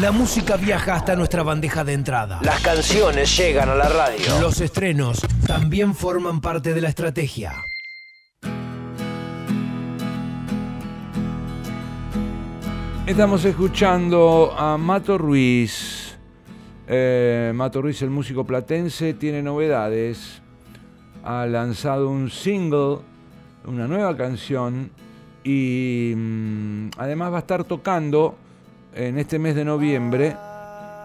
La música viaja hasta nuestra bandeja de entrada. Las canciones llegan a la radio. Los estrenos también forman parte de la estrategia. Estamos escuchando a Mato Ruiz. Eh, Mato Ruiz, el músico platense, tiene novedades. Ha lanzado un single, una nueva canción y mm, además va a estar tocando en este mes de noviembre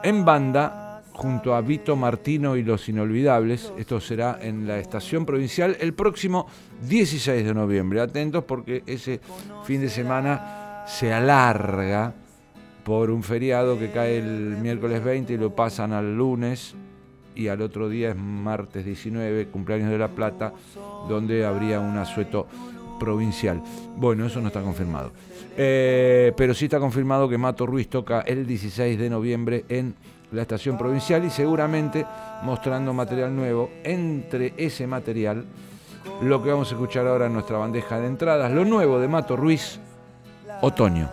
en banda junto a Vito Martino y los Inolvidables. Esto será en la estación provincial el próximo 16 de noviembre. Atentos porque ese fin de semana se alarga por un feriado que cae el miércoles 20 y lo pasan al lunes y al otro día es martes 19, cumpleaños de La Plata, donde habría un asueto provincial. Bueno, eso no está confirmado. Eh, pero sí está confirmado que Mato Ruiz toca el 16 de noviembre en la estación provincial y seguramente mostrando material nuevo. Entre ese material, lo que vamos a escuchar ahora en nuestra bandeja de entradas, lo nuevo de Mato Ruiz otoño.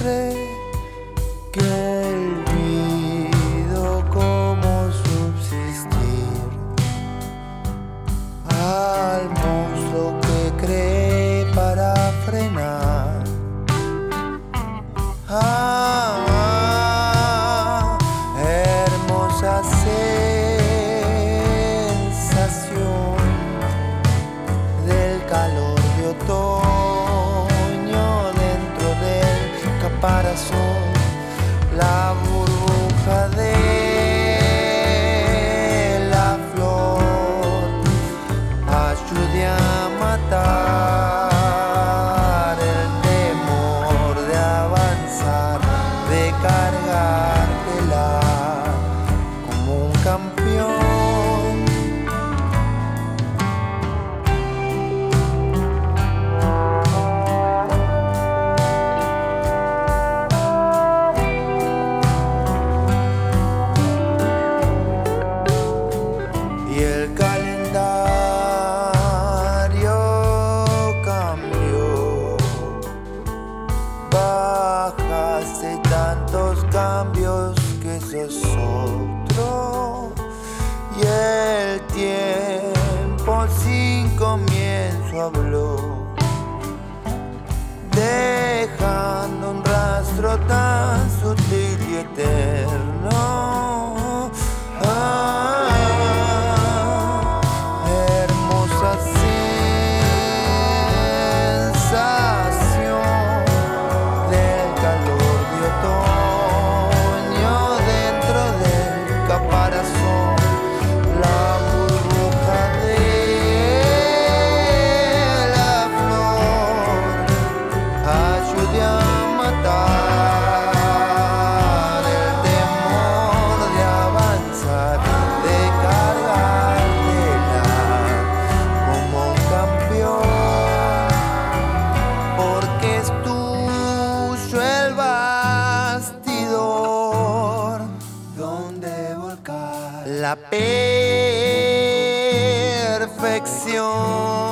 encontré. hace tantos cambios que eso es otro. Y el tiempo sin comienzo habló dejando un rastro tan sutil y eterno. la perfección.